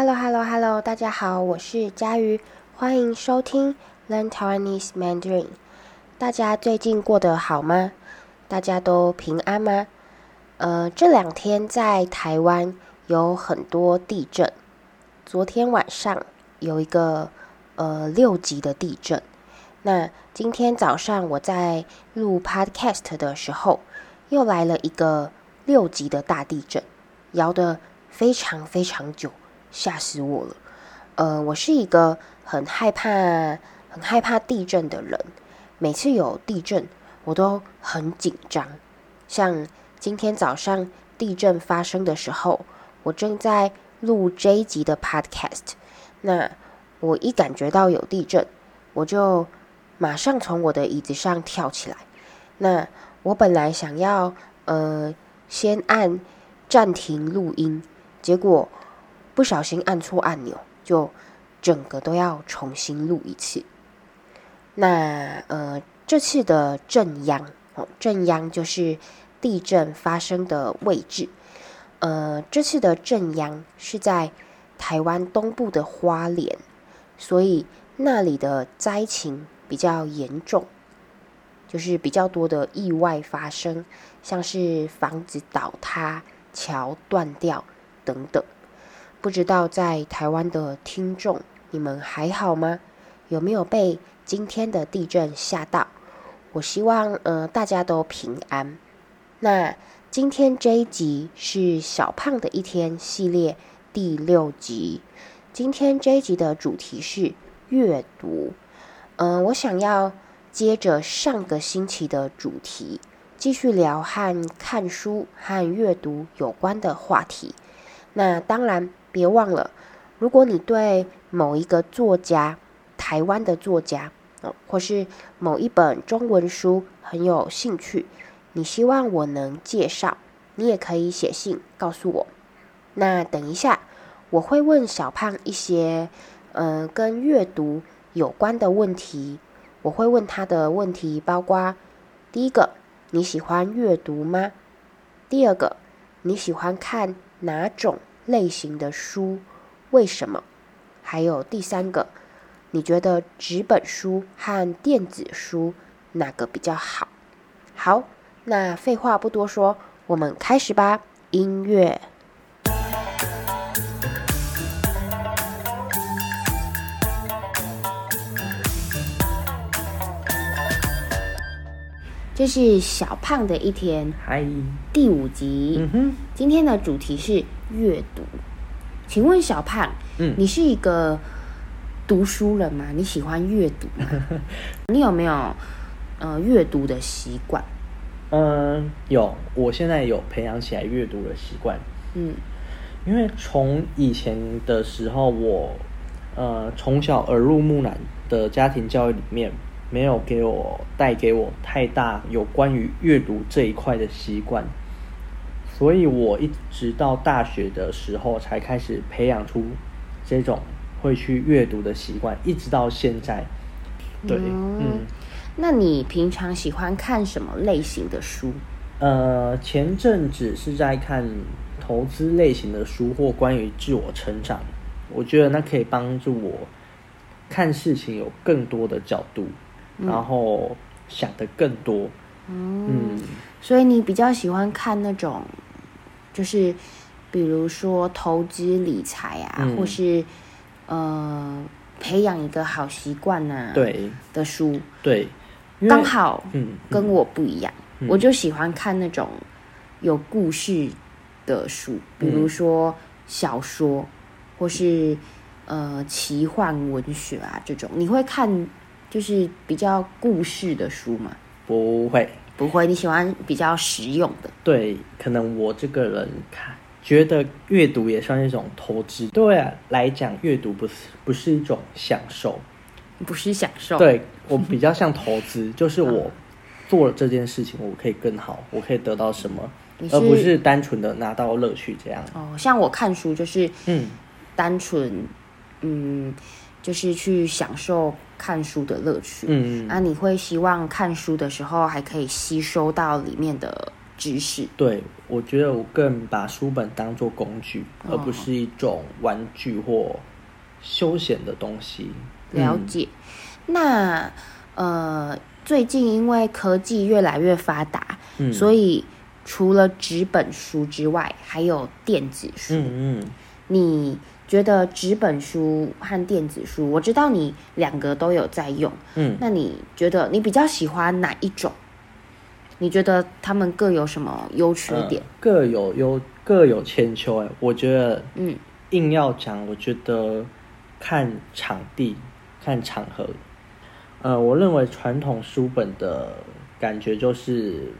Hello, Hello, Hello！大家好，我是佳瑜，欢迎收听 Learn Taiwanese Mandarin。大家最近过得好吗？大家都平安吗？呃，这两天在台湾有很多地震。昨天晚上有一个呃六级的地震。那今天早上我在录 Podcast 的时候，又来了一个六级的大地震，摇得非常非常久，吓死我了。呃，我是一个很害怕、很害怕地震的人，每次有地震我都很紧张。像今天早上地震发生的时候，我正在录这一集的 Podcast，那我一感觉到有地震，我就马上从我的椅子上跳起来。那我本来想要呃先按暂停录音，结果不小心按错按钮，就整个都要重新录一次。那呃这次的震央哦，震央就是地震发生的位置。呃，这次的震央是在台湾东部的花莲，所以那里的灾情比较严重，就是比较多的意外发生，像是房子倒塌、桥断掉等等。不知道在台湾的听众，你们还好吗？有没有被今天的地震吓到？我希望呃大家都平安。那。今天这一集是小胖的一天系列第六集。今天这一集的主题是阅读。嗯、呃，我想要接着上个星期的主题，继续聊和看书和阅读有关的话题。那当然，别忘了，如果你对某一个作家，台湾的作家，或是某一本中文书很有兴趣。你希望我能介绍，你也可以写信告诉我。那等一下，我会问小胖一些，嗯、跟阅读有关的问题。我会问他的问题，包括第一个，你喜欢阅读吗？第二个，你喜欢看哪种类型的书？为什么？还有第三个，你觉得纸本书和电子书哪个比较好？好。那废话不多说，我们开始吧。音乐，这是小胖的一天，嗨，第五集。嗯哼，今天的主题是阅读。请问小胖，嗯，你是一个读书人吗？你喜欢阅读吗？你有没有呃阅读的习惯？嗯，有，我现在有培养起来阅读的习惯。嗯，因为从以前的时候，我呃从小耳濡目染的家庭教育里面，没有给我带给我太大有关于阅读这一块的习惯，所以我一直到大学的时候才开始培养出这种会去阅读的习惯，一直到现在。对，嗯。嗯那你平常喜欢看什么类型的书？呃，前阵子是在看投资类型的书或关于自我成长，我觉得那可以帮助我看事情有更多的角度，嗯、然后想的更多。嗯，嗯，所以你比较喜欢看那种，就是比如说投资理财啊，嗯、或是呃培养一个好习惯啊，对的书，对。刚好，嗯，跟我不一样，我就喜欢看那种有故事的书，嗯、比如说小说，或是呃奇幻文学啊这种。你会看就是比较故事的书吗？不会，不会。你喜欢比较实用的？对，可能我这个人看觉得阅读也算是一种投资。对啊，来讲阅读不是不是一种享受。不是享受，对，我比较像投资，就是我做了这件事情，我可以更好，我可以得到什么，而不是单纯的拿到乐趣这样。哦，像我看书就是，嗯，单纯，嗯，就是去享受看书的乐趣。嗯，那你会希望看书的时候还可以吸收到里面的知识。对，我觉得我更把书本当做工具，哦、而不是一种玩具或休闲的东西。了解。嗯、那呃，最近因为科技越来越发达，嗯、所以除了纸本书之外，还有电子书。嗯嗯，你。觉得纸本书和电子书，我知道你两个都有在用，嗯，那你觉得你比较喜欢哪一种？你觉得他们各有什么优缺点？呃、各有优，各有千秋。哎，我觉得，嗯，硬要讲，我觉得看场地、看场合。呃，我认为传统书本的感觉就是，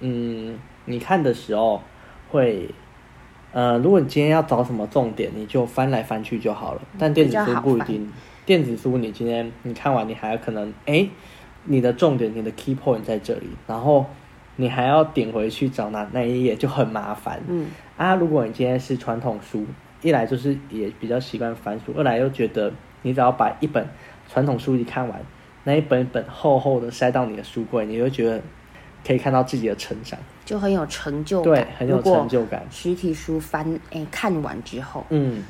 嗯，你看的时候会。呃，如果你今天要找什么重点，你就翻来翻去就好了。但电子书不一定，电子书你今天你看完，你还有可能，哎，你的重点，你的 key point 在这里，然后你还要点回去找那那一页，就很麻烦。嗯啊，如果你今天是传统书，一来就是也比较习惯翻书，二来又觉得你只要把一本传统书籍看完，那一本一本厚厚的塞到你的书柜，你会觉得。可以看到自己的成长，就很有成就感。对，很有成就感。实体书翻，哎，看完之后，嗯，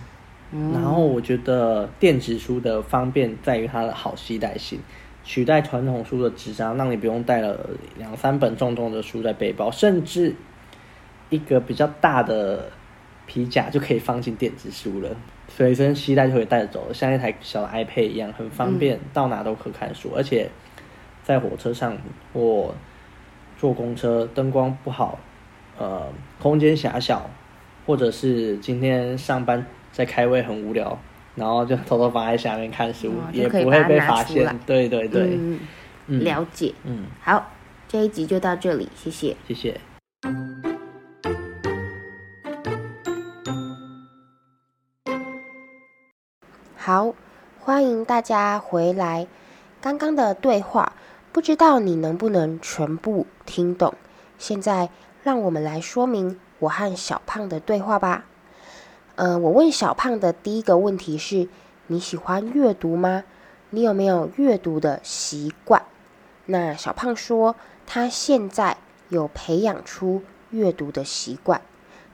嗯，然后我觉得电子书的方便在于它的好携带性，取代传统书的纸张，让你不用带了两三本重重的书在背包，甚至一个比较大的皮夹就可以放进电子书了，随身携带就可以带着走了，像一台小的 iPad 一样，很方便，嗯、到哪都可看书，而且在火车上或坐公车灯光不好，呃，空间狭小，或者是今天上班在开会很无聊，然后就偷偷放在下面看书，哦、也不会被发现。对对对，嗯嗯、了解。嗯，好，这一集就到这里，谢谢，谢谢。好，欢迎大家回来。刚刚的对话。不知道你能不能全部听懂？现在让我们来说明我和小胖的对话吧。呃，我问小胖的第一个问题是：你喜欢阅读吗？你有没有阅读的习惯？那小胖说，他现在有培养出阅读的习惯，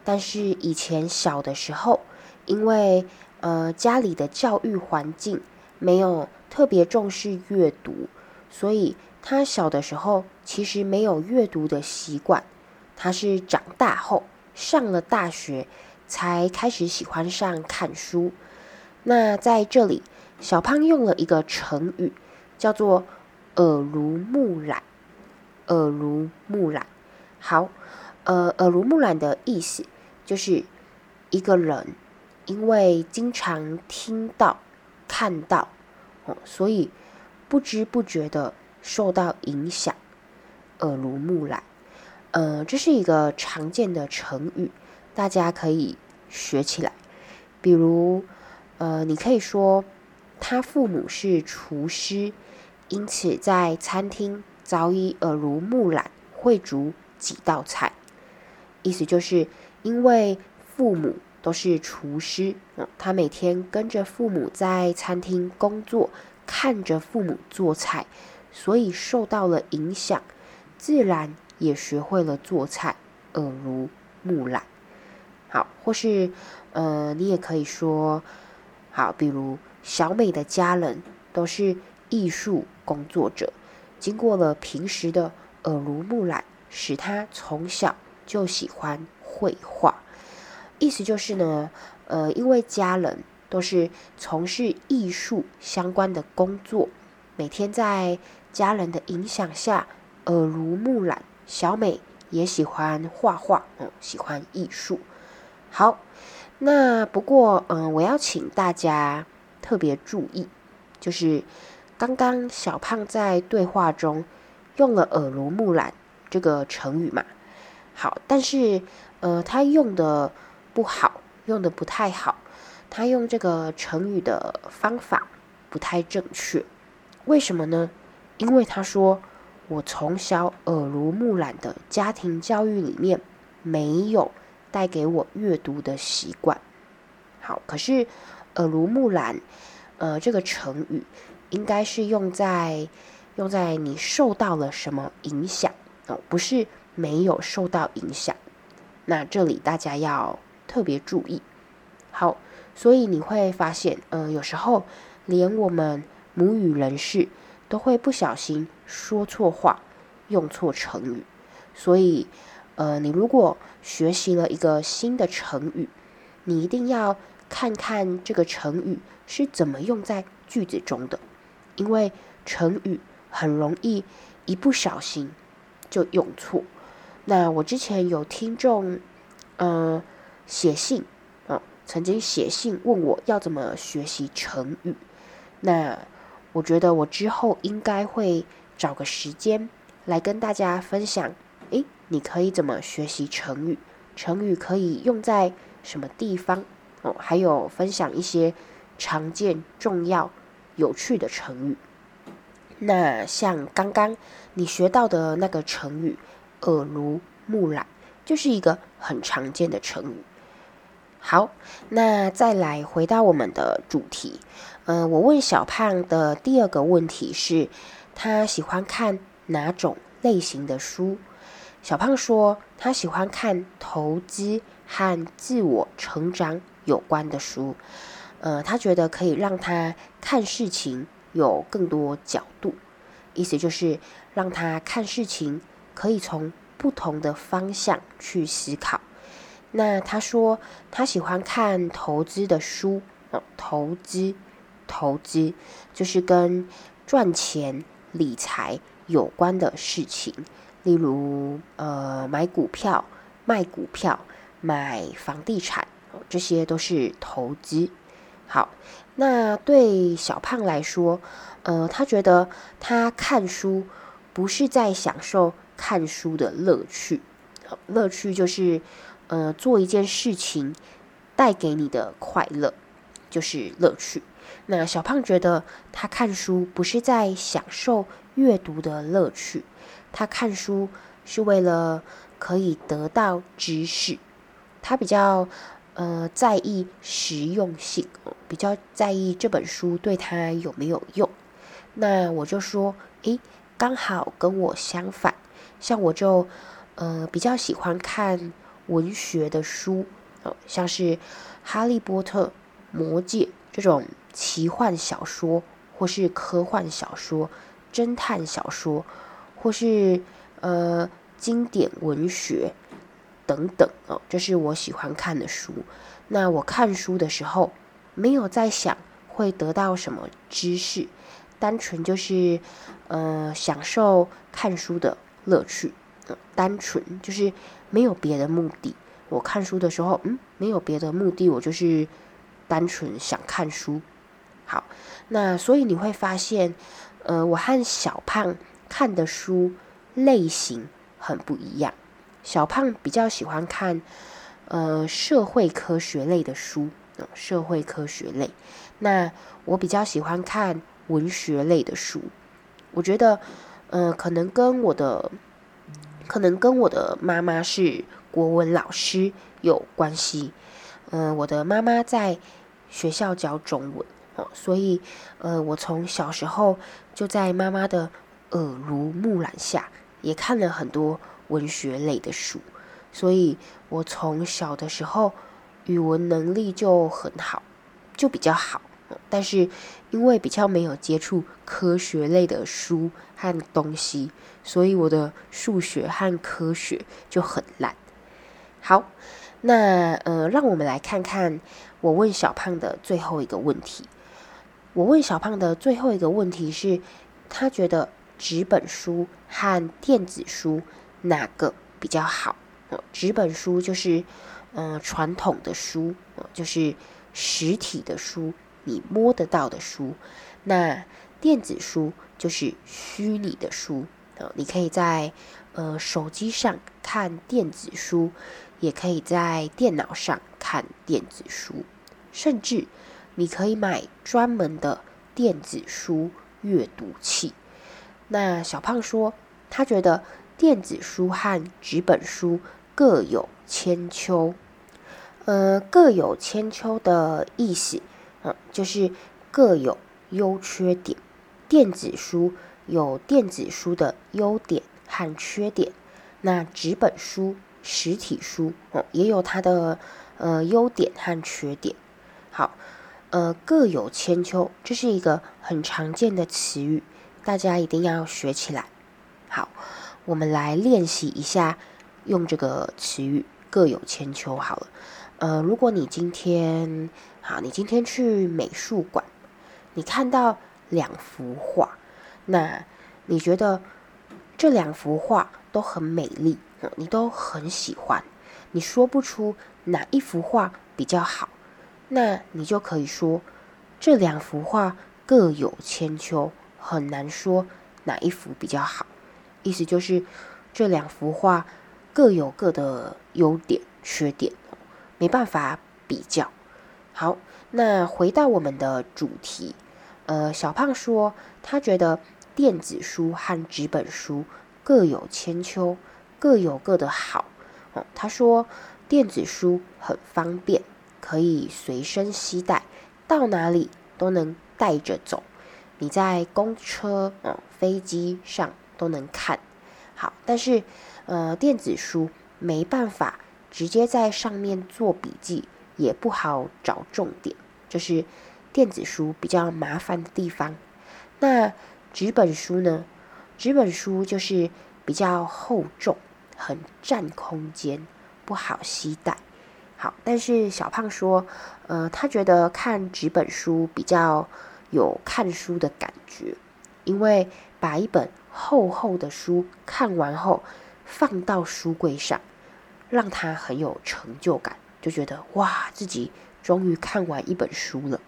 但是以前小的时候，因为呃家里的教育环境没有特别重视阅读，所以。他小的时候其实没有阅读的习惯，他是长大后上了大学才开始喜欢上看书。那在这里，小胖用了一个成语，叫做“耳濡目染”。耳濡目染，好，呃，耳濡目染的意思就是一个人因为经常听到、看到，哦，所以不知不觉的。受到影响，耳濡目染，呃，这是一个常见的成语，大家可以学起来。比如，呃，你可以说他父母是厨师，因此在餐厅早已耳濡目染，会煮几道菜。意思就是因为父母都是厨师，呃，他每天跟着父母在餐厅工作，看着父母做菜。所以受到了影响，自然也学会了做菜，耳濡目染。好，或是呃，你也可以说，好，比如小美的家人都是艺术工作者，经过了平时的耳濡目染，使她从小就喜欢绘画。意思就是呢，呃，因为家人都是从事艺术相关的工作，每天在家人的影响下，耳濡目染，小美也喜欢画画，嗯，喜欢艺术。好，那不过，嗯，我要请大家特别注意，就是刚刚小胖在对话中用了“耳濡目染”这个成语嘛。好，但是，呃，他用的不好，用的不太好，他用这个成语的方法不太正确，为什么呢？因为他说，我从小耳濡目染的家庭教育里面没有带给我阅读的习惯。好，可是耳濡目染，呃，这个成语应该是用在用在你受到了什么影响哦，不是没有受到影响。那这里大家要特别注意。好，所以你会发现，呃，有时候连我们母语人士都会不小心说错话，用错成语。所以，呃，你如果学习了一个新的成语，你一定要看看这个成语是怎么用在句子中的，因为成语很容易一不小心就用错。那我之前有听众，呃，写信，呃，曾经写信问我要怎么学习成语。那我觉得我之后应该会找个时间来跟大家分享，诶，你可以怎么学习成语？成语可以用在什么地方？哦，还有分享一些常见、重要、有趣的成语。那像刚刚你学到的那个成语“耳濡目染”，就是一个很常见的成语。好，那再来回到我们的主题。嗯、呃，我问小胖的第二个问题是，他喜欢看哪种类型的书？小胖说，他喜欢看投资和自我成长有关的书。呃，他觉得可以让他看事情有更多角度，意思就是让他看事情可以从不同的方向去思考。那他说他喜欢看投资的书，哦，投资，投资就是跟赚钱、理财有关的事情，例如呃买股票、卖股票、买房地产，这些都是投资。好，那对小胖来说，呃，他觉得他看书不是在享受看书的乐趣，乐趣就是。呃，做一件事情带给你的快乐就是乐趣。那小胖觉得他看书不是在享受阅读的乐趣，他看书是为了可以得到知识。他比较呃在意实用性，比较在意这本书对他有没有用。那我就说，诶，刚好跟我相反，像我就呃比较喜欢看。文学的书，哦，像是《哈利波特》《魔戒》这种奇幻小说，或是科幻小说、侦探小说，或是呃经典文学等等哦，这是我喜欢看的书。那我看书的时候，没有在想会得到什么知识，单纯就是呃享受看书的乐趣。单纯就是没有别的目的。我看书的时候，嗯，没有别的目的，我就是单纯想看书。好，那所以你会发现，呃，我和小胖看的书类型很不一样。小胖比较喜欢看呃社会科学类的书，呃，社会科学类。那我比较喜欢看文学类的书。我觉得，呃，可能跟我的。可能跟我的妈妈是国文老师有关系，嗯、呃，我的妈妈在学校教中文，哦，所以，呃，我从小时候就在妈妈的耳濡目染下，也看了很多文学类的书，所以我从小的时候语文能力就很好，就比较好。但是因为比较没有接触科学类的书和东西，所以我的数学和科学就很烂。好，那呃，让我们来看看我问小胖的最后一个问题。我问小胖的最后一个问题是，他觉得纸本书和电子书哪个比较好？纸本书就是嗯传统的书，就是实体的书。你摸得到的书，那电子书就是虚拟的书啊。你可以在呃手机上看电子书，也可以在电脑上看电子书，甚至你可以买专门的电子书阅读器。那小胖说，他觉得电子书和纸本书各有千秋，呃，各有千秋的意思。嗯，就是各有优缺点。电子书有电子书的优点和缺点，那纸本书、实体书哦，也有它的呃优点和缺点。好，呃，各有千秋，这是一个很常见的词语，大家一定要学起来。好，我们来练习一下用这个词语“各有千秋”。好了，呃，如果你今天好，你今天去美术馆，你看到两幅画，那你觉得这两幅画都很美丽，你都很喜欢，你说不出哪一幅画比较好，那你就可以说这两幅画各有千秋，很难说哪一幅比较好。意思就是这两幅画各有各的优点、缺点，没办法比较。好，那回到我们的主题，呃，小胖说他觉得电子书和纸本书各有千秋，各有各的好。哦，他说电子书很方便，可以随身携带，到哪里都能带着走。你在公车、哦，飞机上都能看。好，但是呃，电子书没办法直接在上面做笔记，也不好找重点，这，就是电子书比较麻烦的地方。那纸本书呢？纸本书就是比较厚重，很占空间，不好携带。好，但是小胖说，呃，他觉得看纸本书比较有看书的感觉，因为把一本厚厚的书看完后，放到书柜上，让他很有成就感，就觉得哇，自己终于看完一本书了。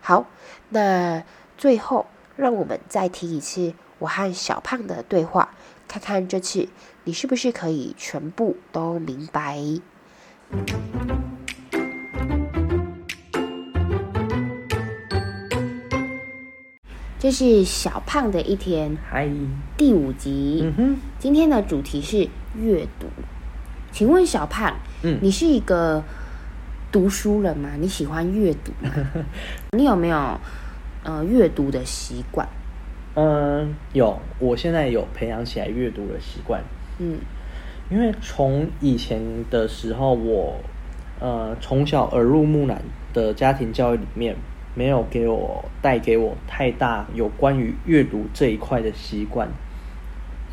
好，那最后让我们再听一次我和小胖的对话，看看这次你是不是可以全部都明白。这是小胖的一天，嗨，第五集。嗯哼，今天的主题是阅读。请问小胖，嗯，你是一个读书人吗？你喜欢阅读吗？你有没有呃阅读的习惯？嗯，有。我现在有培养起来阅读的习惯。嗯，因为从以前的时候，我呃从小耳濡目染的家庭教育里面。没有给我带给我太大有关于阅读这一块的习惯，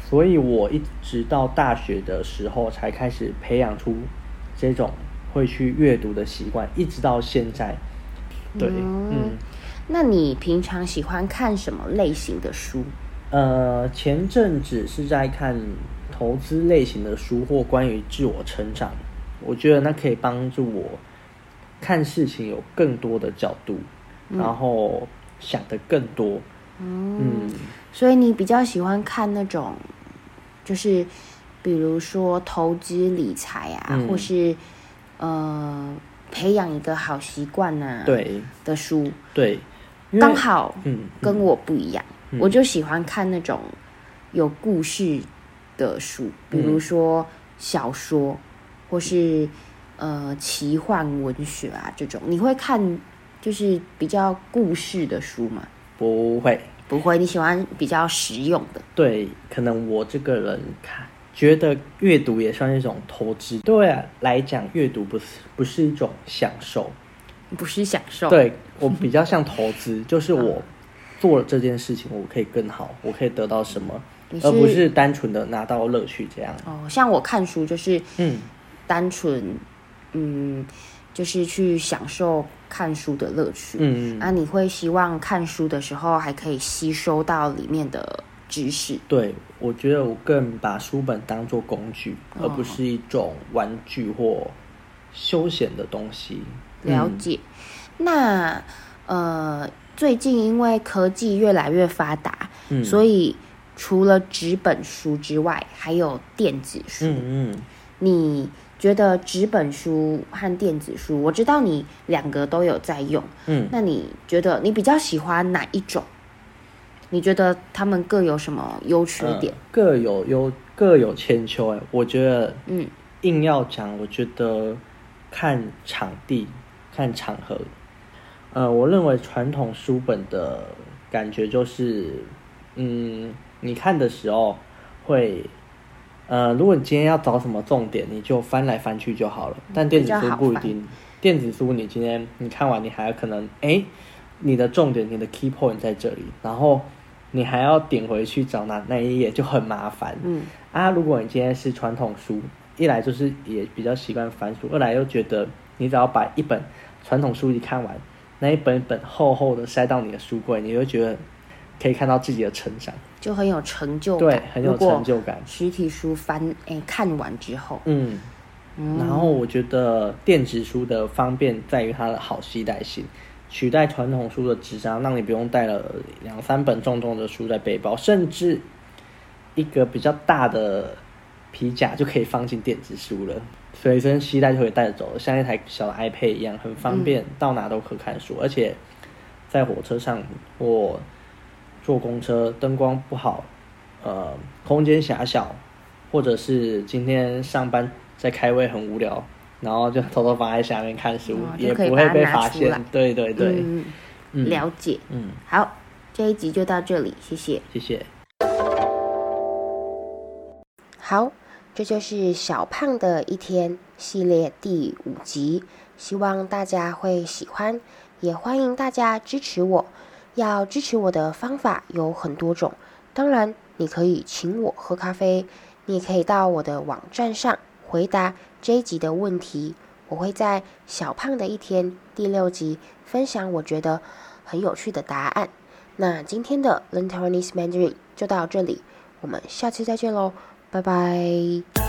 所以我一直到大学的时候才开始培养出这种会去阅读的习惯，一直到现在。对，嗯，嗯，那你平常喜欢看什么类型的书？呃，前阵子是在看投资类型的书或关于自我成长，我觉得那可以帮助我看事情有更多的角度。然后想的更多，嗯，嗯，所以你比较喜欢看那种，就是比如说投资理财啊，嗯、或是呃培养一个好习惯呐，对。的书，对，刚好嗯跟我不一样，嗯、我就喜欢看那种有故事的书，嗯、比如说小说，或是呃奇幻文学啊这种，你会看？就是比较故事的书吗？不会，不会。你喜欢比较实用的？对，可能我这个人看觉得阅读也算一种投资。对啊，来讲阅读不是不是一种享受，不是享受。对，我比较像投资，就是我做了这件事情，我可以更好，我可以得到什么，而不是单纯的拿到乐趣这样。哦，像我看书就是嗯，单纯嗯。就是去享受看书的乐趣，嗯，啊，你会希望看书的时候还可以吸收到里面的知识。对，我觉得我更把书本当做工具，哦，而不是一种玩具或休闲的东西。了解。嗯，那呃，最近因为科技越来越发达，嗯，所以除了纸本书之外，还有电子书。嗯嗯，你。觉得纸本书和电子书，我知道你两个都有在用，嗯，那你觉得你比较喜欢哪一种？你觉得他们各有什么优缺点？呃、各有优，各有千秋。哎，我觉得，嗯，硬要讲，我觉得看场地、看场合。呃，我认为传统书本的感觉就是，嗯，你看的时候会呃，如果你今天要找什么重点，你就翻来翻去就好了。但电子书不一定，电子书你今天你看完，你还有可能哎，你的重点，你的 key point 在这里，然后你还要点回去找那那一页，就很麻烦。嗯啊，如果你今天是传统书，一来就是也比较习惯翻书，二来又觉得你只要把一本传统书籍看完，那一本一本厚厚的塞到你的书柜，你会觉得可以看到自己的成长。就很有成就感，对，很有成就感。实体书翻，哎，看完之后，嗯，嗯，然后我觉得电子书的方便在于它的好携带性，取代传统书的纸张，让你不用带了两三本重重的书在背包，甚至一个比较大的皮夹就可以放进电子书了，随身携带就可以带着走了，像一台小的 iPad 一样，很方便，嗯，到哪都可看书，而且在火车上我。坐公车灯光不好，呃，空间狭小，或者是今天上班在开会很无聊，然后就偷偷放在下面看书，哦、也不会被发现。对对对，嗯，嗯，了解。嗯，好，这一集就到这里，谢谢，谢谢。好，这就是小胖的一天系列第五集，希望大家会喜欢，也欢迎大家支持我。要支持我的方法有很多种，当然你可以请我喝咖啡，你也可以到我的网站上回答这一集的问题，我会在小胖的一天第六集分享我觉得很有趣的答案。那今天的 Learn Taiwanese Mandarin 就到这里，我们下次再见喽，拜拜。